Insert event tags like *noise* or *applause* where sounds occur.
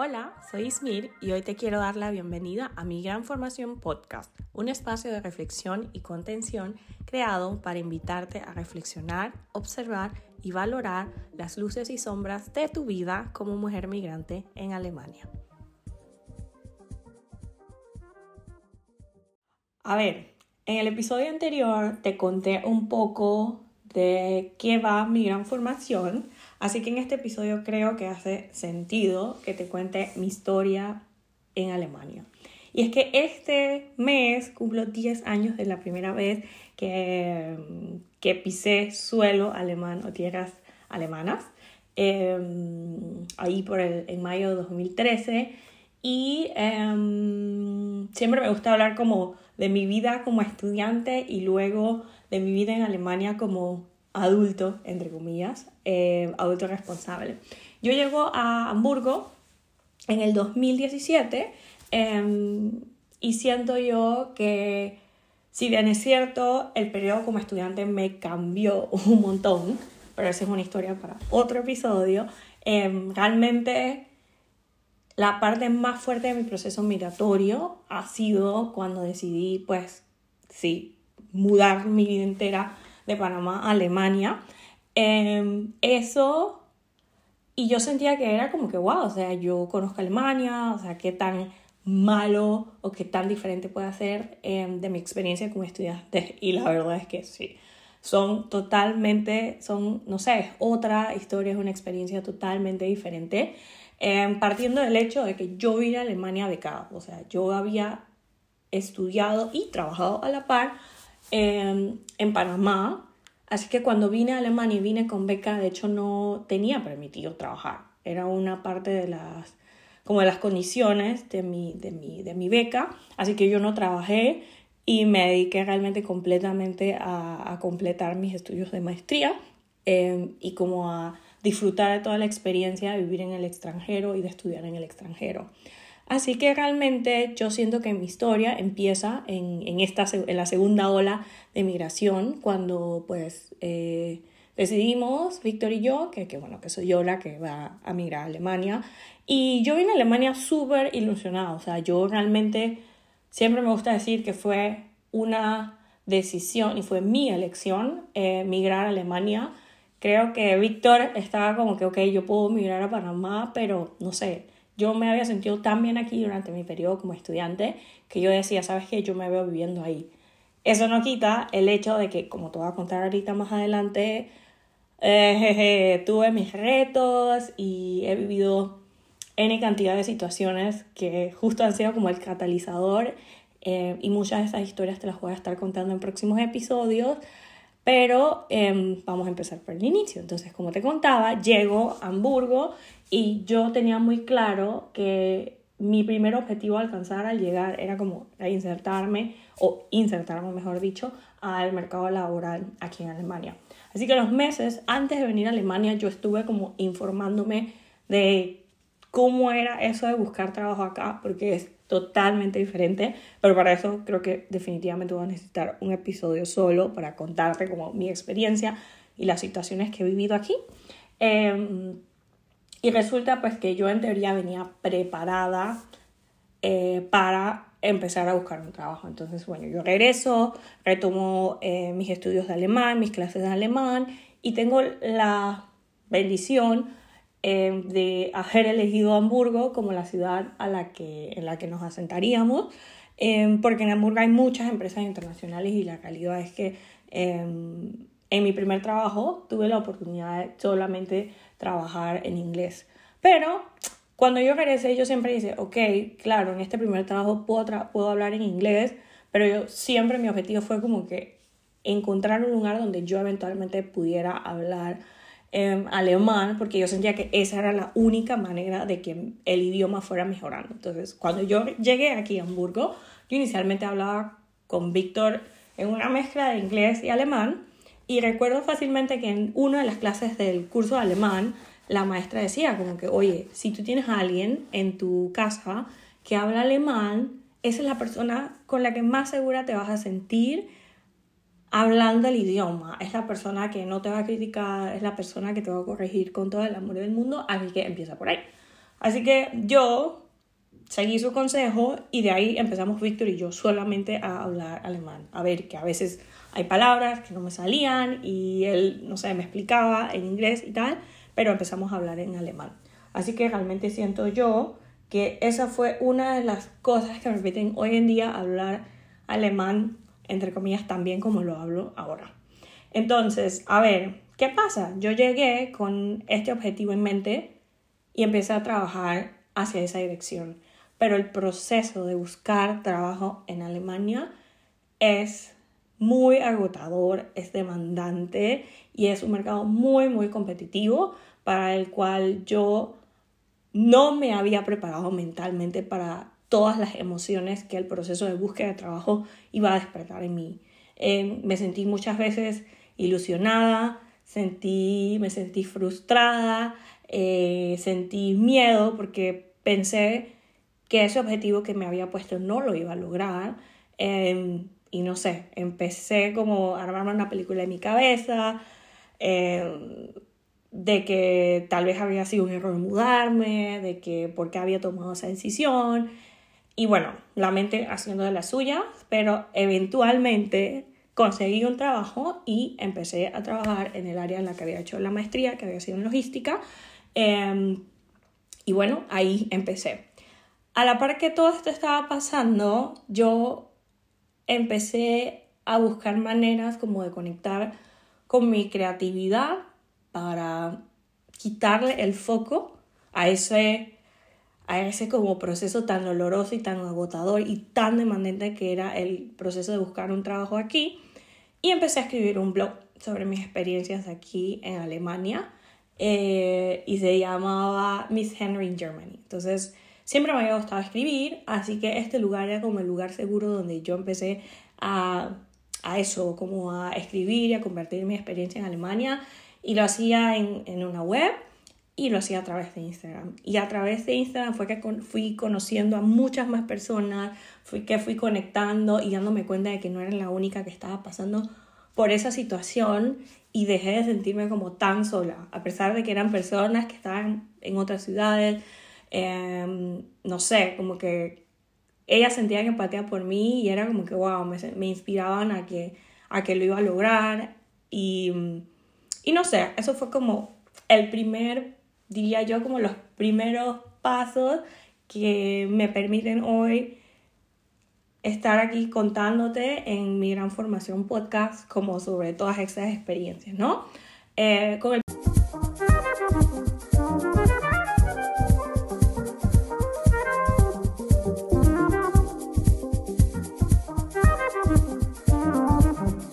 Hola, soy Ismir y hoy te quiero dar la bienvenida a mi Gran Formación Podcast, un espacio de reflexión y contención creado para invitarte a reflexionar, observar y valorar las luces y sombras de tu vida como mujer migrante en Alemania. A ver, en el episodio anterior te conté un poco de qué va mi gran formación Así que en este episodio creo que hace sentido que te cuente mi historia en Alemania. Y es que este mes cumplo 10 años de la primera vez que, que pisé suelo alemán o tierras alemanas. Em, ahí por el, en mayo de 2013. Y em, siempre me gusta hablar como de mi vida como estudiante y luego de mi vida en Alemania como adulto, entre comillas, eh, adulto responsable. Yo llego a Hamburgo en el 2017 em, y siento yo que, si bien es cierto, el periodo como estudiante me cambió un montón, pero esa es una historia para otro episodio, em, realmente la parte más fuerte de mi proceso migratorio ha sido cuando decidí, pues, sí, mudar mi vida entera de Panamá a Alemania. Em, eso, y yo sentía que era como que, wow, o sea, yo conozco Alemania, o sea, qué tan malo o qué tan diferente puede ser em, de mi experiencia como estudiante. *laughs* Y la verdad es que sí, son totalmente, son, no sé, otra historia, es una experiencia totalmente diferente. Em, partiendo del hecho de que yo vine a Alemania becada, o sea, yo había estudiado y trabajado a la par en Panamá. Así que cuando vine a Alemania y vine con beca, de hecho no tenía permitido trabajar. Era una parte de las, como de las condiciones de mi, de mi, de mi beca. Así que yo no trabajé y me dediqué realmente completamente a, a completar mis estudios de maestría em, y como a disfrutar de toda la experiencia de vivir en el extranjero y de estudiar en el extranjero. Así que realmente yo siento que mi historia empieza en, en esta, en la segunda ola de migración, cuando pues eh, decidimos, Víctor y yo, que, que, bueno, que soy yo la que va a migrar a Alemania. Y yo vine a Alemania súper ilusionada, o sea, yo realmente siempre me gusta decir que fue una decisión y fue mi elección eh, migrar a Alemania. Creo que Víctor estaba como que, ok, yo puedo migrar a Panamá, pero no sé, yo me había sentido tan bien aquí durante mi periodo como estudiante que yo decía, ¿sabes qué? Yo me veo viviendo ahí. Eso no quita el hecho de que, como te voy a contar ahorita más adelante, eh, tuve mis retos y he vivido N cantidad de situaciones que justo han sido como el catalizador eh, y muchas de esas historias te las voy a estar contando en próximos episodios. Pero em, vamos a empezar por el inicio. Entonces, como te contaba, llego a Hamburgo y yo tenía muy claro que mi primer objetivo a alcanzar al llegar era como insertarme, o insertarme mejor dicho, al mercado laboral aquí en Alemania. Así que los meses antes de venir a Alemania yo estuve como informándome de cómo era eso de buscar trabajo acá, porque es totalmente diferente, pero para eso creo que definitivamente voy a necesitar un episodio solo para contarte como mi experiencia y las situaciones que he vivido aquí. Eh, y resulta pues que yo en teoría venía preparada eh, para empezar a buscar un trabajo. Entonces, bueno, yo regreso, retomo eh, mis estudios de alemán, mis clases de alemán y tengo la bendición eh, de haber elegido Hamburgo como la ciudad a la que, en la que nos asentaríamos, porque en Hamburgo hay muchas empresas internacionales y la realidad es que en mi primer trabajo tuve la oportunidad de solamente trabajar en inglés. Pero cuando yo regresé, yo siempre dije, ok, claro, en este primer trabajo puedo, puedo hablar en inglés, pero yo siempre mi objetivo fue como que encontrar un lugar donde yo eventualmente pudiera hablar eh, alemán, porque yo sentía que esa era la única manera de que el idioma fuera mejorando. Entonces, cuando yo llegué aquí a Hamburgo, yo inicialmente hablaba con Víctor en una mezcla de inglés y alemán, y recuerdo fácilmente que en una de las clases del curso de alemán, la maestra decía como que, oye, si tú tienes a alguien en tu casa que habla alemán, esa es la persona con la que más segura te vas a sentir hablando el idioma. Es la persona que no te va a criticar, es la persona que te va a corregir con todo el amor del mundo, así que empieza por ahí. Así que yo seguí su consejo y de ahí empezamos Víctor y yo solamente a hablar alemán. A ver, que a veces hay palabras que no me salían y él, no sé, me explicaba en inglés y tal, pero empezamos a hablar en alemán. Así que realmente siento yo que esa fue una de las cosas que me permiten hoy en día hablar alemán, entre comillas, tan como lo hablo ahora. Entonces, a ver, ¿qué pasa? Yo llegué con este objetivo en mente y empecé a trabajar hacia esa dirección. Pero el proceso de buscar trabajo en Alemania es muy agotador, es demandante y es un mercado muy, muy competitivo para el cual yo no me había preparado mentalmente para todas las emociones que el proceso de búsqueda de trabajo iba a despertar en mí. Eh, me sentí muchas veces ilusionada, sentí, me sentí frustrada, eh, sentí miedo porque pensé que ese objetivo que me había puesto no lo iba a lograr. Em, y no sé, empecé como a armarme una película en mi cabeza, em, de que tal vez había sido un error mudarme, de que por qué había tomado esa decisión. Y bueno, la mente haciendo de la suya, pero eventualmente conseguí un trabajo y empecé a trabajar en el área en la que había hecho la maestría, que había sido en logística. Em, y bueno, ahí empecé. A la par que todo esto estaba pasando, yo empecé a buscar maneras como de conectar con mi creatividad para quitarle el foco a ese, a ese como proceso tan doloroso y tan agotador y tan demandante que era el proceso de buscar un trabajo aquí. Y empecé a escribir un blog sobre mis experiencias aquí en Alemania eh, y se llamaba Miss Henry in Germany. Entonces, siempre me había gustado escribir, así que este lugar era como el lugar seguro donde yo empecé a, a eso, como a escribir y a convertir mi experiencia en Alemania y lo hacía en, en una web y lo hacía a través de Instagram. Y a través de Instagram fue que fui conociendo a muchas más personas, fui que fui conectando y dándome cuenta de que no era la única que estaba pasando por esa situación y dejé de sentirme como tan sola, a pesar de que eran personas que estaban en otras ciudades, em, no sé, como que ellas sentían empatía por mí y era como que, wow, me, me inspiraban a que, a que lo iba a lograr y y no sé, eso fue como el primer, diría yo, como los primeros pasos que me permiten hoy estar aquí contándote en mi gran formación podcast como sobre todas esas experiencias, ¿no? Eh, con el